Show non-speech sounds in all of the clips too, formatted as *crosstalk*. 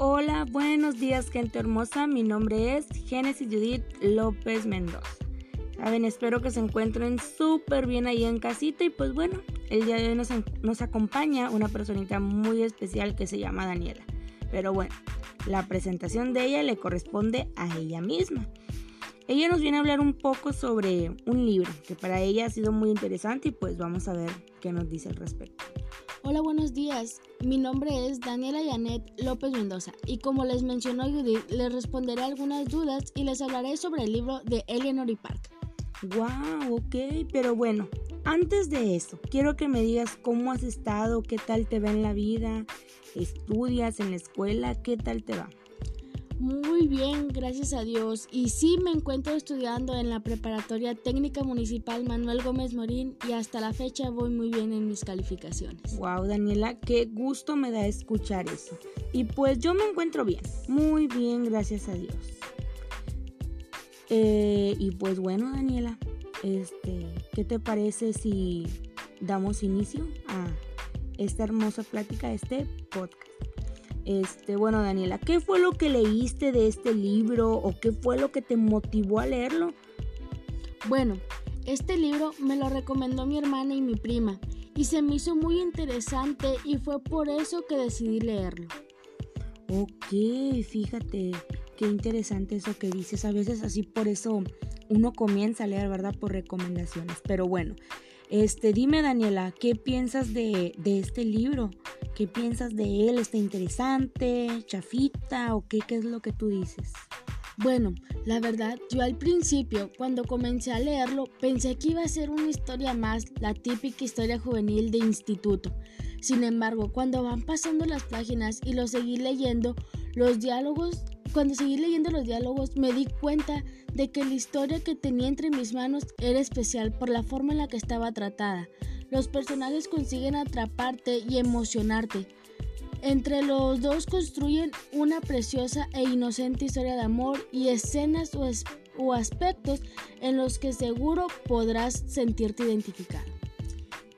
Hola, buenos días gente hermosa, mi nombre es Génesis Judith López Mendoza. Saben, espero que se encuentren súper bien ahí en casita y pues bueno, el día de hoy nos, nos acompaña una personita muy especial que se llama Daniela. Pero bueno, la presentación de ella le corresponde a ella misma. Ella nos viene a hablar un poco sobre un libro que para ella ha sido muy interesante y pues vamos a ver qué nos dice al respecto. Hola, buenos días. Mi nombre es Daniela Janet López Mendoza y como les mencionó Judith, les responderé algunas dudas y les hablaré sobre el libro de Eleanor y Park. Wow, ok, pero bueno, antes de eso, quiero que me digas cómo has estado, qué tal te va en la vida, estudias en la escuela, qué tal te va. Muy bien, gracias a Dios. Y sí me encuentro estudiando en la preparatoria técnica municipal Manuel Gómez Morín y hasta la fecha voy muy bien en mis calificaciones. Wow, Daniela, qué gusto me da escuchar eso. Y pues yo me encuentro bien, muy bien, gracias a Dios. Eh, y pues bueno, Daniela, este, ¿qué te parece si damos inicio a esta hermosa plática, este podcast? Este, bueno, Daniela, ¿qué fue lo que leíste de este libro o qué fue lo que te motivó a leerlo? Bueno, este libro me lo recomendó mi hermana y mi prima y se me hizo muy interesante y fue por eso que decidí leerlo. Ok, fíjate, qué interesante eso que dices. A veces así por eso uno comienza a leer, ¿verdad? Por recomendaciones. Pero bueno, este, dime Daniela, ¿qué piensas de, de este libro? ¿Qué piensas de él? ¿Está interesante? ¿Chafita? ¿O qué, qué es lo que tú dices? Bueno, la verdad, yo al principio, cuando comencé a leerlo, pensé que iba a ser una historia más, la típica historia juvenil de instituto. Sin embargo, cuando van pasando las páginas y lo seguí leyendo, los diálogos, cuando seguí leyendo los diálogos, me di cuenta de que la historia que tenía entre mis manos era especial por la forma en la que estaba tratada. Los personajes consiguen atraparte y emocionarte. Entre los dos construyen una preciosa e inocente historia de amor y escenas o, aspectos en los que seguro podrás sentirte identificado.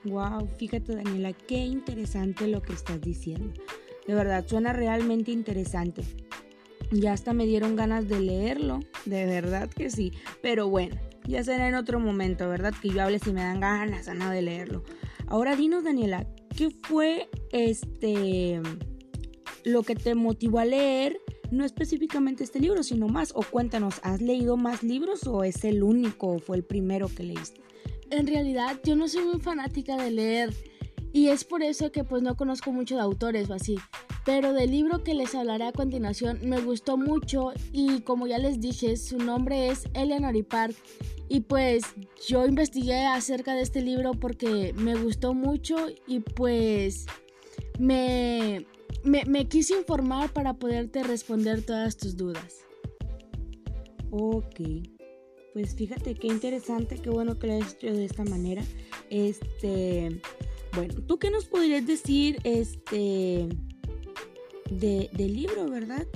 Wow, fíjate Daniela, qué interesante lo que estás diciendo. De verdad, suena realmente interesante. Ya hasta me dieron ganas de leerlo, de verdad que sí. Pero bueno, ya será en otro momento, ¿verdad? Que yo hable si me dan ganas no de leerlo. Ahora dinos, Daniela, ¿qué fue este lo que te motivó a leer? No específicamente este libro, sino más. O cuéntanos, ¿has leído más libros o es el único o fue el primero que leíste? En realidad, yo no soy muy fanática de leer y es por eso que pues no conozco mucho de autores o así. Pero del libro que les hablaré a continuación me gustó mucho y como ya les dije, su nombre es Eleanor y Park. Y pues yo investigué acerca de este libro porque me gustó mucho y pues me, me, quise informar para poderte responder todas tus dudas. Ok, pues fíjate qué interesante, qué bueno que lo hayas hecho de esta manera. Este, bueno, ¿tú qué nos podrías decir este de, del libro, verdad?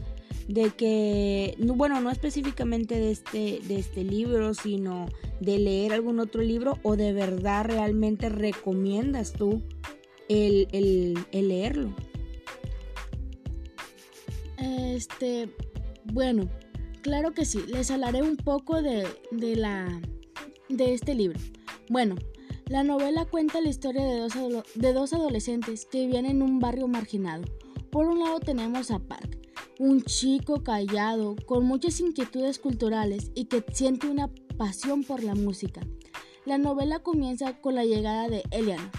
De que, bueno, no específicamente de este, de este libro, sino de leer algún otro libro o de verdad realmente recomiendas tú el, el leerlo. Este, bueno, claro que sí, les hablaré un poco de, de la, de este libro. Bueno, la novela cuenta la historia de dos, de dos adolescentes que viven en un barrio marginado. Por un lado tenemos a Park, un chico callado, con muchas inquietudes culturales y que siente una pasión por la música. La novela comienza con la llegada de Eliana,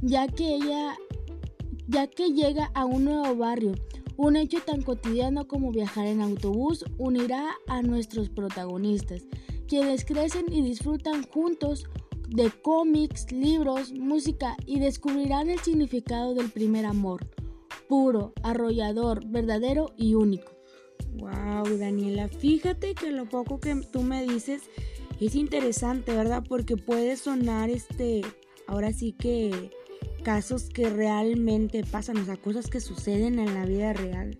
ya que ella ya que llega a un nuevo barrio. Un hecho tan cotidiano como viajar en autobús unirá a nuestros protagonistas, quienes crecen y disfrutan juntos de cómics, libros, música y descubrirán el significado del primer amor, puro, arrollador, verdadero y único. Wow, Daniela, fíjate que lo poco que tú me dices es interesante, ¿verdad? Porque puede sonar este, ahora sí que casos que realmente pasan, o sea, cosas que suceden en la vida real.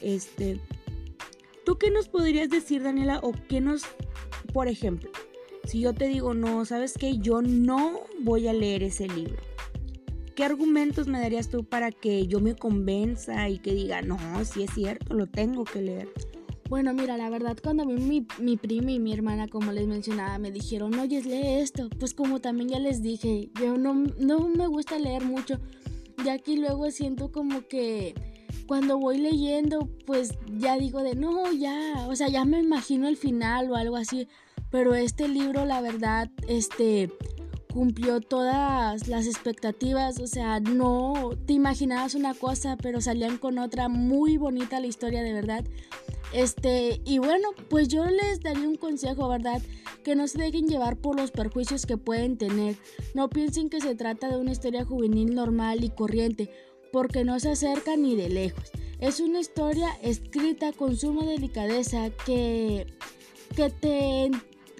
Este, ¿tú qué nos podrías decir, Daniela? O qué nos, por ejemplo, si yo te digo, no, ¿sabes qué? Yo no voy a leer ese libro. ¿Qué argumentos me darías tú para que yo me convenza y que diga, no, si es cierto, lo tengo que leer? Bueno, mira, la verdad, cuando a mí mi, mi prima y mi hermana, como les mencionaba, me dijeron, oye, lee esto, pues como también ya les dije, yo no, no me gusta leer mucho, ya que luego siento como que cuando voy leyendo, pues ya digo de, no, ya, o sea, ya me imagino el final o algo así, pero este libro, la verdad, este cumplió todas las expectativas, o sea, no te imaginabas una cosa, pero salían con otra muy bonita la historia de verdad. Este, y bueno, pues yo les daría un consejo, ¿verdad? Que no se dejen llevar por los perjuicios que pueden tener. No piensen que se trata de una historia juvenil normal y corriente, porque no se acerca ni de lejos. Es una historia escrita con suma delicadeza que que te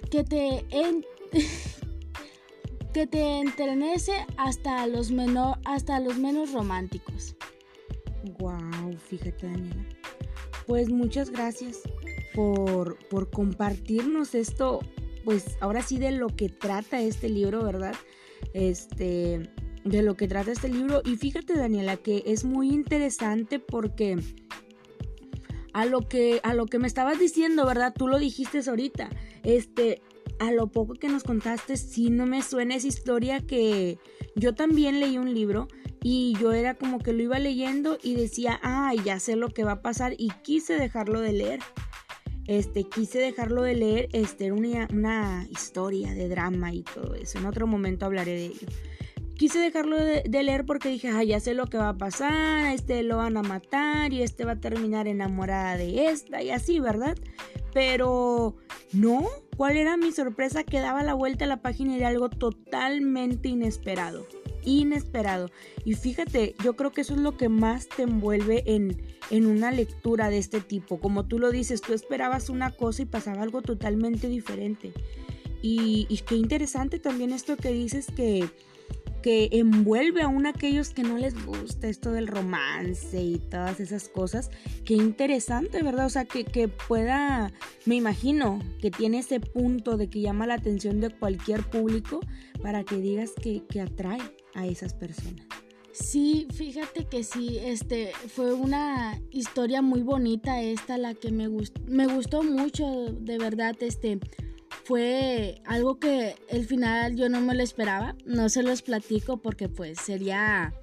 que te *laughs* que te entrenece hasta los, menor, hasta los menos románticos. Wow, fíjate Daniela. Pues muchas gracias por, por compartirnos esto, pues ahora sí de lo que trata este libro, ¿verdad? Este, de lo que trata este libro. Y fíjate Daniela que es muy interesante porque a lo que, a lo que me estabas diciendo, ¿verdad? Tú lo dijiste ahorita. Este, a lo poco que nos contaste, sí no me suena esa historia que yo también leí un libro y yo era como que lo iba leyendo y decía, ay, ya sé lo que va a pasar y quise dejarlo de leer. Este, quise dejarlo de leer, este, era una, una historia de drama y todo eso. En otro momento hablaré de ello. Quise dejarlo de, leer porque dije, ay, ya sé lo que va a pasar, este lo van a matar y este va a terminar enamorada de esta y así, ¿verdad? Pero no, ¿Cuál era mi sorpresa? Que daba la vuelta a la página y era algo totalmente inesperado. Inesperado. Y fíjate, yo creo que eso es lo que más te envuelve en, en una lectura de este tipo. Como tú lo dices, tú esperabas una cosa y pasaba algo totalmente diferente. Y, y qué interesante también esto que dices que que envuelve aún a aquellos que no les gusta esto del romance y todas esas cosas. Qué interesante, ¿verdad? O sea, que, que pueda, me imagino que tiene ese punto de que llama la atención de cualquier público para que digas que, que atrae a esas personas. Sí, fíjate que sí, este fue una historia muy bonita esta la que me gustó, me gustó mucho, de verdad, este fue algo que el final yo no me lo esperaba, no se los platico porque pues sería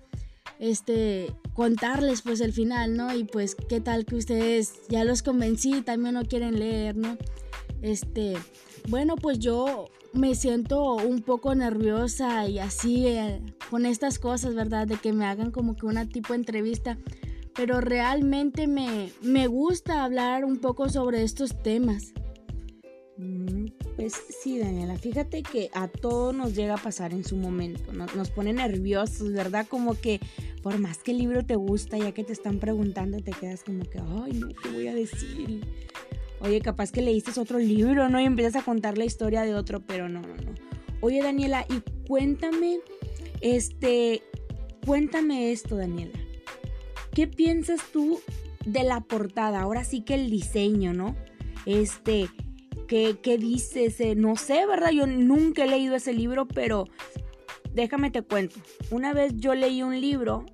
este contarles pues el final, ¿no? Y pues qué tal que ustedes ya los convencí, también no quieren leer, ¿no? Este, bueno, pues yo me siento un poco nerviosa y así eh, con estas cosas, ¿verdad? De que me hagan como que una tipo entrevista, pero realmente me, me gusta hablar un poco sobre estos temas. Pues sí, Daniela, fíjate que a todos nos llega a pasar en su momento, nos, pone nerviosos, ¿verdad? Como que por más que el libro te gusta, ya que te están preguntando, te quedas como que, ay, no, ¿qué voy a decir? Oye, capaz que leíste otro libro, ¿no? Y empiezas a contar la historia de otro, pero no, no, no. Oye, Daniela, y cuéntame, este, cuéntame esto, Daniela. ¿Qué piensas tú de la portada? Ahora sí que el diseño, ¿no? Este, ¿Qué, qué dices? no sé, ¿verdad? Yo nunca he leído ese libro, pero déjame te cuento. Una vez yo leí un libro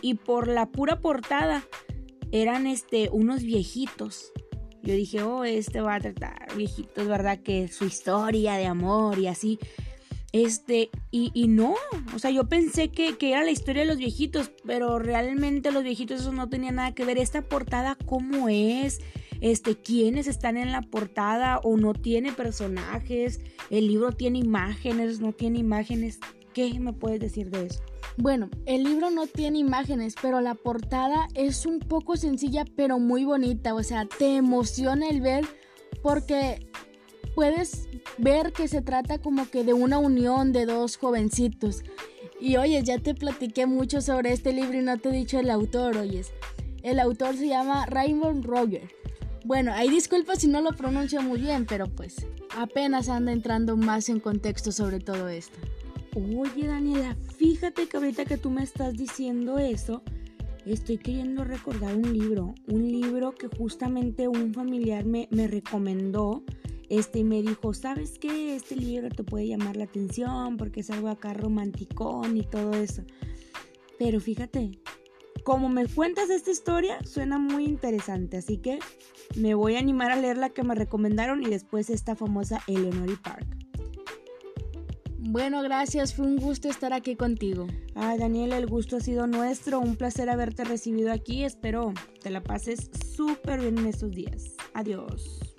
y por la pura portada eran este, unos viejitos. Yo dije, oh, este va a tratar viejitos, ¿verdad? Que su historia de amor y así. Este, y, y no, o sea, yo pensé que, que, era la historia de los viejitos, pero realmente los viejitos no tenía nada que ver. Esta portada, ¿cómo es? Este, quiénes están en la portada o no tiene personajes, el libro tiene imágenes, no tiene imágenes. ¿Qué me puedes decir de eso? Bueno, el libro no tiene imágenes, pero la portada es un poco sencilla, pero muy bonita. O sea, te emociona el ver porque puedes ver que se trata como que de una unión de dos jovencitos. Y oye, ya te platiqué mucho sobre este libro y no te he dicho el autor, oyes. El autor se llama Rainbow Roger. Bueno, hay disculpas si no lo pronuncio muy bien, pero pues apenas anda entrando más en contexto sobre todo esto. Oye, Daniela, fíjate que ahorita que tú me estás diciendo eso, estoy queriendo recordar un libro, un libro que justamente un familiar me, me recomendó. Este, y me dijo, ¿sabes qué? Este libro te puede llamar la atención porque es algo acá romanticón y todo eso. Pero fíjate, como me cuentas esta historia, suena muy interesante, así que me voy a animar a leer la que me recomendaron y después esta famosa Eleanor Park. Bueno, gracias, fue un gusto estar aquí contigo. Ay, Daniela, el gusto ha sido nuestro, un placer haberte recibido aquí, espero te la pases súper bien en estos días. Adiós.